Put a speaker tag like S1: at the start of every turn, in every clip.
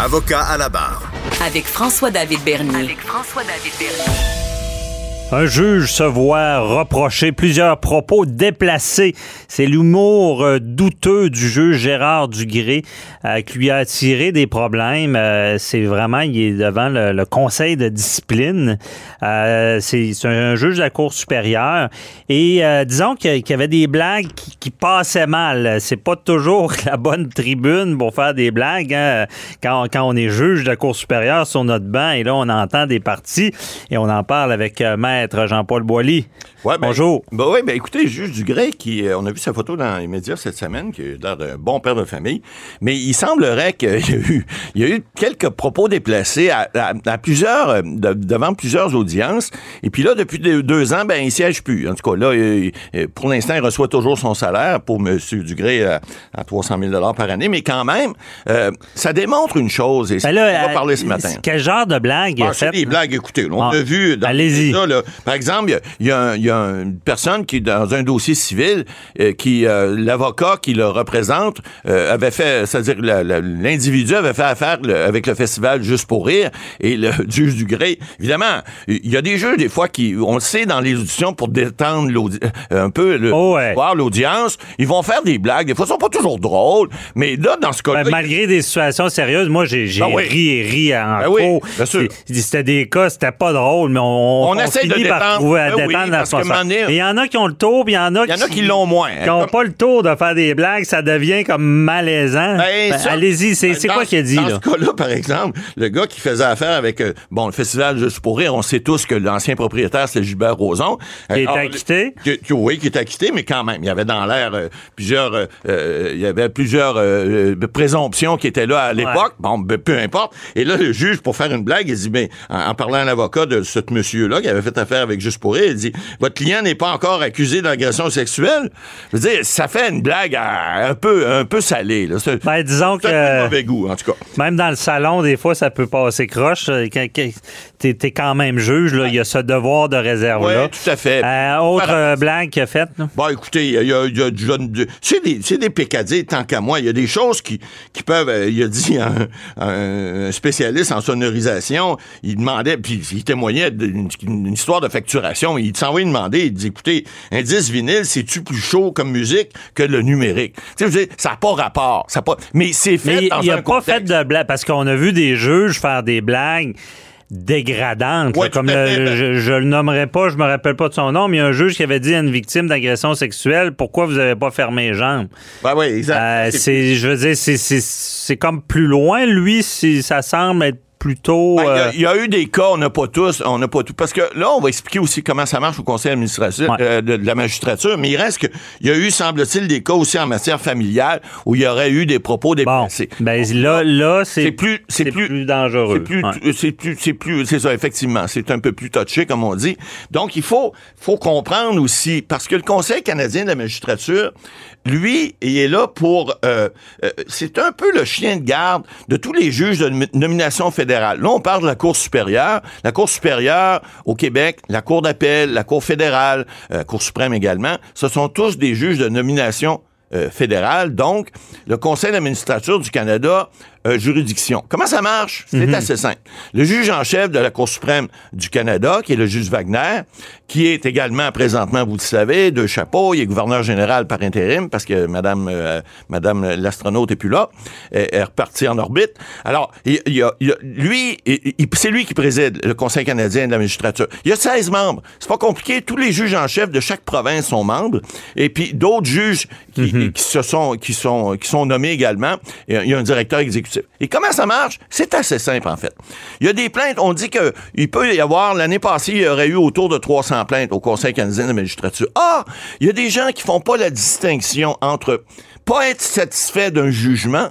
S1: Avocat à la barre.
S2: Avec François-David Bernier.
S3: Avec François-David Bernier.
S4: Un juge se voit reprocher plusieurs propos déplacés. C'est l'humour euh, douteux du juge Gérard Dugré euh, qui lui a attiré des problèmes. Euh, c'est vraiment, il est devant le, conseil de discipline. c'est un juge de la Cour supérieure. Et disons qu'il y avait des blagues qui, passaient mal. C'est pas toujours la bonne tribune pour faire des blagues. Hein. Quand, quand, on est juge de la Cour supérieure sur notre banc et là, on entend des parties et on en parle avec Maître Jean-Paul Boilly.
S5: Ben,
S4: Bonjour.
S5: Ben oui, ben écoutez, juge Dugré, qui, euh, on a vu sa photo dans les médias cette semaine, qui a l'air d'un bon père de famille, mais il semblerait qu'il y a eu, il y a eu quelques propos déplacés à, plusieurs, euh, devant plusieurs audiences. Et puis là, depuis deux, ans, ben, il siège plus. En tout cas, là, pour l'instant, il reçoit toujours son salaire pour M. Dugré à, 300 000 par année, mais quand même, euh, ça démontre une chose, et
S4: ben
S5: là, on va parler ce matin.
S4: Quel genre de blague
S5: ah, C'est des blagues, écoutez, on ah, a vu dans
S4: Allez-y.
S5: Par exemple, il y, a, une personne qui, dans un dossier civil, euh, qui euh, l'avocat qui le représente euh, avait fait, c'est-à-dire l'individu avait fait affaire avec le festival Juste pour rire et le juge du gré. Évidemment, il y a des jeux des fois qui, on le sait dans les auditions pour détendre un peu le,
S4: oh,
S5: voir l'audience, ils vont faire des blagues. Des fois, ils sont pas toujours drôles, mais là, dans ce cas-là,
S4: ben, malgré des situations sérieuses, moi j'ai
S5: ben
S4: ri et ri en
S5: ben oui,
S4: C'était des cas, c'était pas drôle, mais on,
S5: on, essaie de détendre.
S4: à il y en a qui ont le tour, puis il y en a,
S5: y en a qui, l'ont moins.
S4: Qui n'ont pas le tour de faire des blagues, ça devient comme malaisant. Ben, ben, allez-y, c'est quoi qu'il a dit?
S5: Dans ce cas-là, par exemple, le gars qui faisait affaire avec euh, bon, le festival Juste pour rire, on sait tous que l'ancien propriétaire, c'est Gilbert Roson.
S4: Qui est acquitté?
S5: oui, qui est acquitté, mais quand même, il y avait dans l'air euh, plusieurs, euh, il y avait plusieurs présomptions qui étaient là à l'époque. Bon, ben, peu importe. Et là, le juge, pour faire une blague, il dit, ben, en, parlant à l'avocat de ce monsieur-là qui avait fait affaire avec Juste pour rire, il dit, votre client n'est pas encore accusé d'agression sexuelle. Je veux dire, ça fait une blague un peu, un peu salée. Là.
S4: Ben, disons que.
S5: mauvais goût, en tout cas.
S4: Même dans le salon, des fois, ça peut passer croche. Euh, t'es es quand même juge, là. Il y a ce devoir de réserve-là.
S5: Oui, tout à fait.
S4: Euh, autre euh, blague qu'il a faite,
S5: Bon, écoutez, il y a, y a du C'est des, des pécadilles, tant qu'à moi. Il y a des choses qui, qui peuvent. Il a dit un, un, spécialiste en sonorisation, il demandait, puis il témoignait d'une histoire de facturation. Il s'envoyait demander, il dit, écoutez, un disque vinyle, c'est-tu plus chaud comme musique que le numérique? Tu sais, ça n'a pas rapport. Ça pas... Mais c'est fait
S4: mais
S5: dans
S4: il a pas fait de blague, parce qu'on a vu des juges faire des blagues dégradantes. comme je, le nommerai pas, je me rappelle pas de son nom, mais il y a un juge qui avait dit à une victime d'agression sexuelle pourquoi vous avez pas fermé les jambes?
S5: Ben oui, exact.
S4: Euh, c'est, je veux dire, c'est comme plus loin, lui, si ça semble être plutôt.
S5: Ben, euh, il y, a eu des cas, on n'a pas tous, on n'a pas tout. Parce que là, on va expliquer aussi comment ça marche au conseil administratif euh, de, la magistrature, mais il reste que il y a eu, semble-t-il, des cas aussi en matière familiale où il y aurait eu des propos déplacés.
S4: Bon, ben là, là, c'est plus, c'est plus, dangereux.
S5: C'est plus, c'est plus, c'est plus, c'est ça, effectivement, c'est un peu plus touché, comme on dit. Donc, il faut, faut comprendre aussi, parce que le Conseil canadien de la magistrature, lui, il est là pour, euh, c'est un peu le chien de garde de tous les juges de nomination fédérale Là, on parle de la Cour supérieure. La Cour supérieure au Québec, la Cour d'appel, la Cour fédérale, la euh, Cour suprême également, ce sont tous des juges de nomination euh, fédérale. Donc, le Conseil d'administrature du Canada euh, juridiction. Comment ça marche? C'est mhm. assez simple. Le juge en chef de la Cour suprême du Canada, qui est le juge Wagner, qui est également présentement, vous le savez, de chapeau, il est gouverneur général par intérim parce que Madame, euh, Madame l'astronaute est plus là, elle est repartie en orbite. Alors, il, y a, lui, c'est lui qui préside le Conseil canadien de la magistrature. Il y a 16 membres. C'est pas compliqué. Tous les juges en chef de chaque province sont membres. Et puis d'autres juges qui, mhm. qui, se sont, qui sont, qui sont nommés également. Il y a un directeur exécutif et comment ça marche? C'est assez simple, en fait. Il y a des plaintes. On dit qu'il peut y avoir, l'année passée, il y aurait eu autour de 300 plaintes au Conseil canadien de la magistrature. Ah! Il y a des gens qui font pas la distinction entre pas être satisfait d'un jugement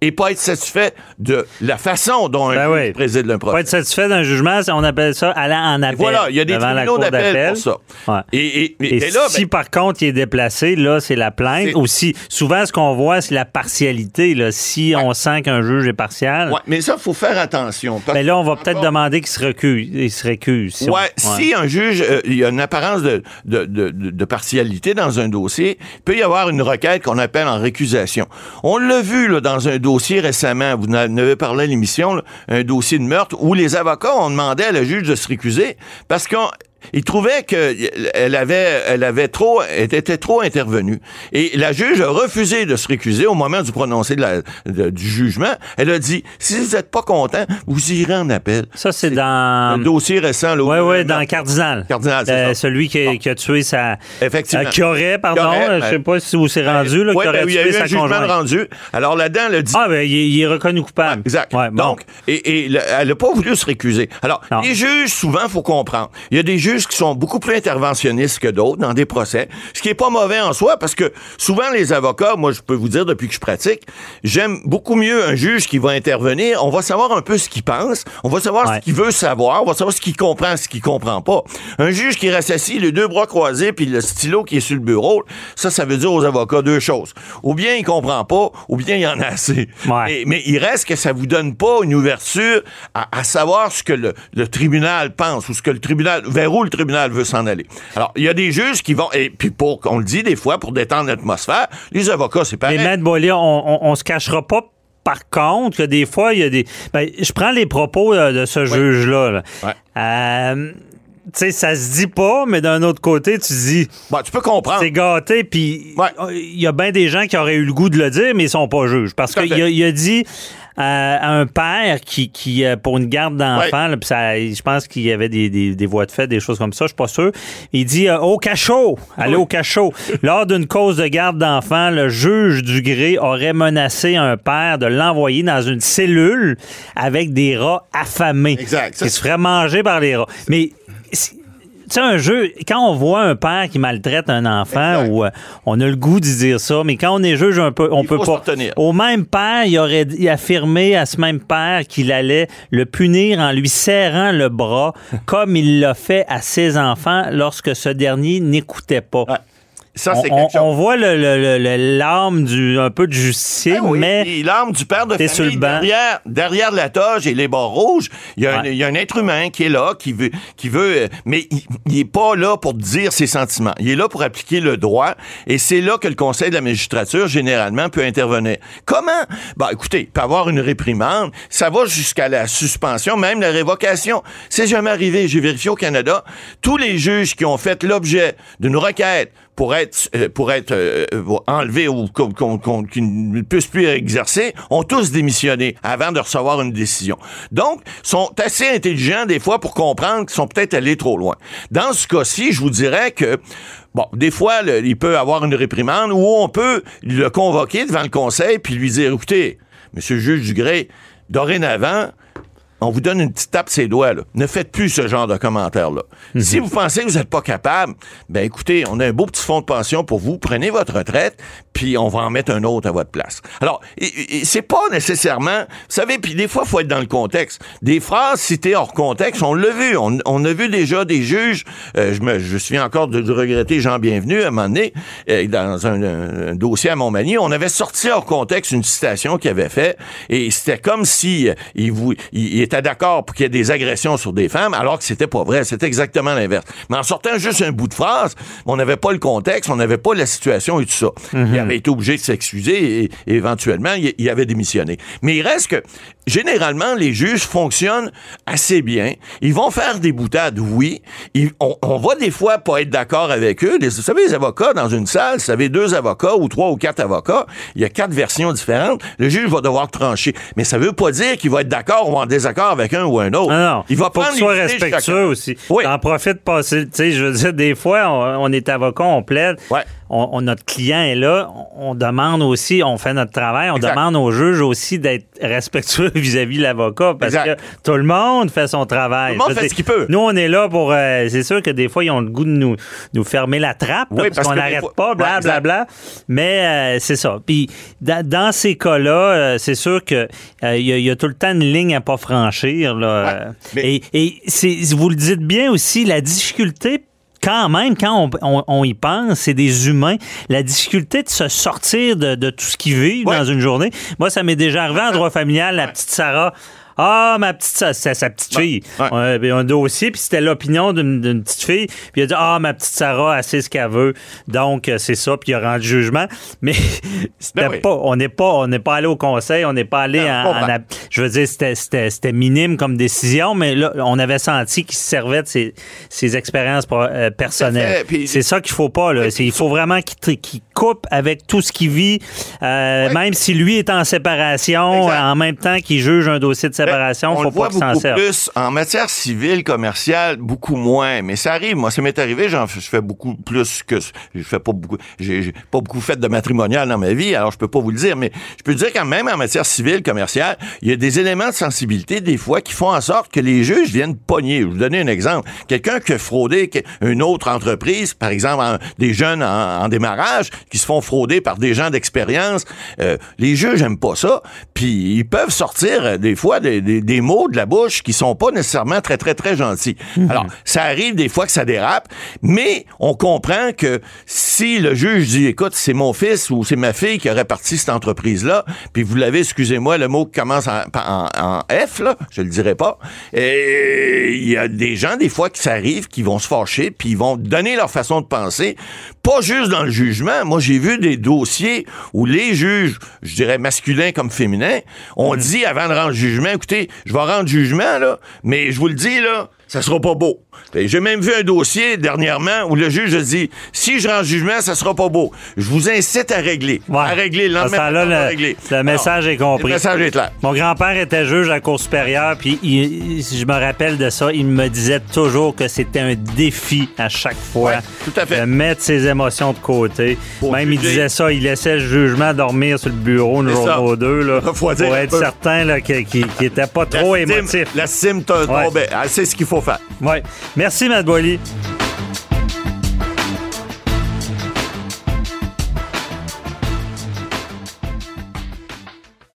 S5: et pas être satisfait de la façon dont un ben préside le procès.
S4: Pas être satisfait d'un jugement, on appelle ça aller en appel.
S5: voilà, il y a des tribunaux d'appel pour
S4: ça. Et, là, si ben par contre il est déplacé, là, c'est la plainte. Ou si, souvent, ce qu'on voit, c'est la partialité. Là. Si on sent qu'un juge est partial.
S5: Ouais, mais ça, il faut faire attention.
S4: mais là, on va peut-être demander qu'il se recuse. Il se recuse
S5: si ouais, si un juge, euh, il y a une apparence de, de, de, de, partialité dans un dossier, il peut y avoir une requête qu'on appelle en récusation. On l'a vu là, dans un dossier dossier récemment, vous en avez parlé à l'émission, un dossier de meurtre où les avocats ont demandé à la juge de se récuser parce qu'on il trouvait qu'elle avait, elle avait trop, elle était trop intervenue. Et la juge a refusé de se récuser au moment du prononcé de la, de- du jugement. Elle a dit, si vous n'êtes pas content, vous irez en appel.
S4: Ça, c'est
S5: Un
S4: dans.
S5: dossier récent, là.
S4: Oui, oui, dans Cardinal.
S5: Cardinal, c'est
S4: Euh,
S5: ça.
S4: Celui qui, a- qui a tué sa.
S5: Effectivement.
S4: euh, qui aurait, pardon, euh, je sais
S5: euh,
S4: pas si vous c'est rendu, là,
S5: Ouais,
S4: qui aurait
S5: ben, il y a
S4: tué
S5: eu un jugement
S4: conjointe.
S5: rendu. Alors là-dedans, elle a dit,
S4: Ah, ben, il, est- il reconnu coupable.
S5: Exact.
S4: Ouais, bon.
S5: Donc, et, et le- elle n'a pas voulu se récuser. Alors,
S4: Non.
S5: les juges, souvent, faut comprendre. Il y a des juges qui sont beaucoup plus interventionnistes que d'autres dans des procès, ce qui est pas mauvais en soi, parce que souvent, les avocats, moi, je peux vous dire, depuis que je pratique, j'aime beaucoup mieux un juge qui va intervenir. On va savoir un peu ce qu'il pense. On va savoir
S4: Ouais.
S5: ce qu'il veut savoir. On va savoir ce qu'il comprend, ce qu'il comprend pas. Un juge qui reste assis, les deux bras croisés, puis le stylo qui est sur le bureau, ça, ça veut dire aux avocats deux choses. Ou bien il comprend pas, ou bien il y en a assez.
S4: Ouais.
S5: Et- mais il reste que ça vous donne pas une ouverture à, à savoir ce que le, le tribunal pense ou ce que le tribunal, vers où le tribunal veut s'en aller. Alors, il y a des juges qui vont, et puis pour, on le dit des fois, pour détendre l'atmosphère, les avocats, c'est pareil.
S4: Mais Maître Boilly, on, on, on se cachera pas. Par contre, que des fois, il y a des. Ben, je prends les propos de ce juge-là. là.
S5: Ouais.
S4: Euh, sais, ça se dit pas, mais d'un autre côté, tu dis,
S5: Bon, tu peux comprendre.
S4: c'est gâté, puis
S5: Ouais.
S4: il y a bien des gens qui auraient eu le goût de le dire, mais ils sont pas juges. Parce qu'il a, il a dit euh, à un père qui, qui euh, pour une garde d'enfants, puis ça, je pense qu'il y avait des, des, des voies de fait, des choses comme ça, je suis pas sûr. Il dit euh, au cachot, allez
S5: Oui.
S4: au cachot. Lors d'une cause de garde d'enfants, le juge du gré aurait menacé un père de l'envoyer dans une cellule avec des rats affamés.
S5: Exact.
S4: Qui se ferait manger par les rats. Mais tu sais, un jeu, quand on voit un père qui maltraite un enfant, ou euh, on a le goût de dire ça, mais quand on est juge, un peu, on
S5: Il
S4: peut
S5: faut
S4: pas. Au même père, il aurait dit- affirmé à ce même père qu'il allait le punir en lui serrant le bras, comme il l'a fait à ses enfants lorsque ce dernier n'écoutait pas.
S5: Ouais. Ça,
S4: On,
S5: c'est
S4: on- on voit le, le- le- le- l'âme du un peu du justicier,
S5: Ah oui,
S4: mais
S5: l'arme du père de famille,
S4: sur le banc.
S5: derrière, derrière la toge et les barres rouges, il y, a un-
S4: Ouais.
S5: il y a un être humain qui est là, qui veut, qui veut, euh, mais il, il est pas là pour dire ses sentiments. Il est là pour appliquer le droit, et c'est là que le Conseil de la magistrature généralement peut intervenir. Comment? Bah, écoutez, il peut avoir une réprimande, ça va jusqu'à la suspension, même la révocation. C'est jamais arrivé. J'ai vérifié au Canada, tous les juges qui ont fait l'objet d'une requête pour être euh, pour euh, enlevés ou qu'ils ne puissent plus exercer, ont tous démissionné avant de recevoir une décision. Donc, sont assez intelligents des fois pour comprendre qu'ils sont peut-être allés trop loin. Dans ce cas-ci, je vous dirais que Bon, des fois, il peut avoir une réprimande ou on peut le convoquer devant le conseil puis lui dire, écoutez, monsieur le juge Dugré, dorénavant, on vous donne une petite tape ses doigts. Là. Ne faites plus ce genre de commentaires-là. Si vous pensez que vous n'êtes pas capable, ben écoutez, on a un beau petit fonds de pension pour vous. Prenez votre retraite, puis on va en mettre un autre à votre place. Alors, c'est pas nécessairement... Vous savez, puis des fois, il faut être dans le contexte. Des phrases citées hors contexte, on l'a vu. On, on a vu déjà des juges... euh, je, me, je souviens encore de, de regretter Jean Bienvenu, à un moment donné, euh, dans un, un- un dossier à Montmagny, on avait sorti hors contexte une citation qu'il avait fait, et c'était comme si euh, il, vou- il- il était d'accord pour qu'il y ait des agressions sur des femmes, alors que c'était pas vrai. C'était exactement l'inverse. Mais en sortant juste un bout de phrase, on n'avait pas le contexte, on n'avait pas la situation et tout ça. Il avait été obligé de s'excuser et, et éventuellement, il, il avait démissionné. Mais il reste que, généralement, les juges fonctionnent assez bien. Ils vont faire des boutades, oui. Ils- on, on va des fois pas être d'accord avec eux. Les- vous savez, les avocats dans une salle, vous avez deux avocats ou trois ou quatre avocats, il y a quatre versions différentes. Le juge va devoir trancher. Mais ça veut pas dire qu'il va être d'accord ou en désaccord avec un ou un autre.
S4: Ah non,
S5: Il va
S4: faut
S5: prendre
S4: soit
S5: de
S4: respectueux aussi.
S5: Oui.
S4: T'en profites passer. Tu sais, je veux dire, des fois, on, on est avocat, on plaide.
S5: Ouais.
S4: On, on- notre client est là. On, demande aussi, on fait notre travail. On
S5: Exact.
S4: demande au juge aussi d'être respectueux vis-à-vis de l'avocat parce
S5: Exact.
S4: que tout le monde fait son travail.
S5: Tout le monde fait
S4: dire,
S5: ce qu'il peut.
S4: Nous, on est là pour. euh, c'est sûr que des fois, ils ont le goût de nous, nous fermer la trappe
S5: Oui,
S4: parce,
S5: parce
S4: qu'on n'arrête
S5: fois-
S4: pas,
S5: Ouais,
S4: blablabla. Bla, Mais euh, c'est ça. Puis dans, dans ces cas-là, euh, c'est sûr que euh, il y, a- il y a tout le temps une ligne à pas franchir. Là.
S5: Ouais,
S4: Euh,
S5: mais-
S4: Et, et c'est- vous le dites bien aussi, la difficulté. Quand même, quand on, on- on y pense, c'est des humains. La difficulté de se sortir de, de tout ce qu'ils vivent
S5: Ouais.
S4: dans une journée. Moi, ça m'est déjà arrivé en droit familial. La petite Sarah Ah, ma petite, c'est sa petite fille.
S5: ouais.
S4: On un dossier, puis c'était l'opinion d'une d'une petite fille. Puis il a dit Ah, ma petite Sarah, elle sait ce qu'elle veut. Donc, euh, c'est ça, puis il a rendu jugement. Mais c'était
S5: Ben oui.
S4: pas, on n'est pas, on n'est pas allé au conseil, on n'est pas allé
S5: Non,
S4: en,
S5: je
S4: en veux dire, c'était- c'était c'était minime comme décision, mais là, on avait senti qu'il se servait de ses, ses expériences euh, personnelles. C'est ça qu'il faut pas, là. Il faut vraiment qu'il coupe avec tout ce qu'il vit, euh, même si lui est en séparation,
S5: Exact.
S4: en même temps qu'il juge un dossier de séparation,
S5: Ben, on
S4: faut
S5: le voit
S4: pas
S5: beaucoup
S4: serve.
S5: plus en matière civile, commerciale, beaucoup moins. Mais ça arrive. Moi, ça m'est arrivé. J'en je fais beaucoup plus que je fais pas beaucoup. J'ai pas beaucoup fait de matrimonial dans ma vie, alors je peux pas vous le dire. Mais je peux dire quand même en matière civile, commerciale, il y a des éléments de sensibilité des fois qui font en sorte que les juges viennent pogner. Je vais vous donner un exemple. Quelqu'un qui a fraudé une autre entreprise, par exemple en- des jeunes en, en démarrage qui se font frauder par des gens d'expérience, euh, les juges aiment pas ça. Puis ils peuvent sortir euh, des fois des, des- des mots de la bouche qui sont pas nécessairement très très très gentils. Alors ça arrive des fois que ça dérape, mais on comprend que si le juge dit écoute c'est mon fils ou c'est ma fille qui aurait parti cette entreprise là, puis vous l'avez excusez-moi le mot qui commence en, en- en F là, je le dirai pas. Et il y a des gens des fois qui ça arrive qui vont se fâcher puis ils vont donner leur façon de penser, pas juste dans le jugement. Moi j'ai vu des dossiers où les juges, je dirais masculins comme féminins, ont dit avant de rendre jugement, écoutez, je vais rendre jugement là, mais je vous le dis là, ça sera pas beau. Et J'ai même vu un dossier dernièrement où le juge a dit si je rends jugement, ça sera pas beau. Je vous incite à régler,
S4: Ouais.
S5: à régler le
S4: ce
S5: lendemain. va
S4: le-
S5: régler.
S4: le
S5: Alors,
S4: message est compris.
S5: Le message est clair.
S4: Mon grand-père était juge à la Cour supérieure, puis il- il- je me rappelle de ça, il me disait toujours que c'était un défi à chaque fois
S5: Ouais, tout à fait.
S4: de mettre ses émotions de côté.
S5: Pour
S4: Même il disait ça, il laissait le jugement dormir sur le bureau une journée ou deux là, pour être certain là, qu'il n'était pas trop émotif.
S5: La cime, t'as-
S4: Ouais.
S5: ben, c'est ce qu'il faut
S4: Merci, Matt Boily.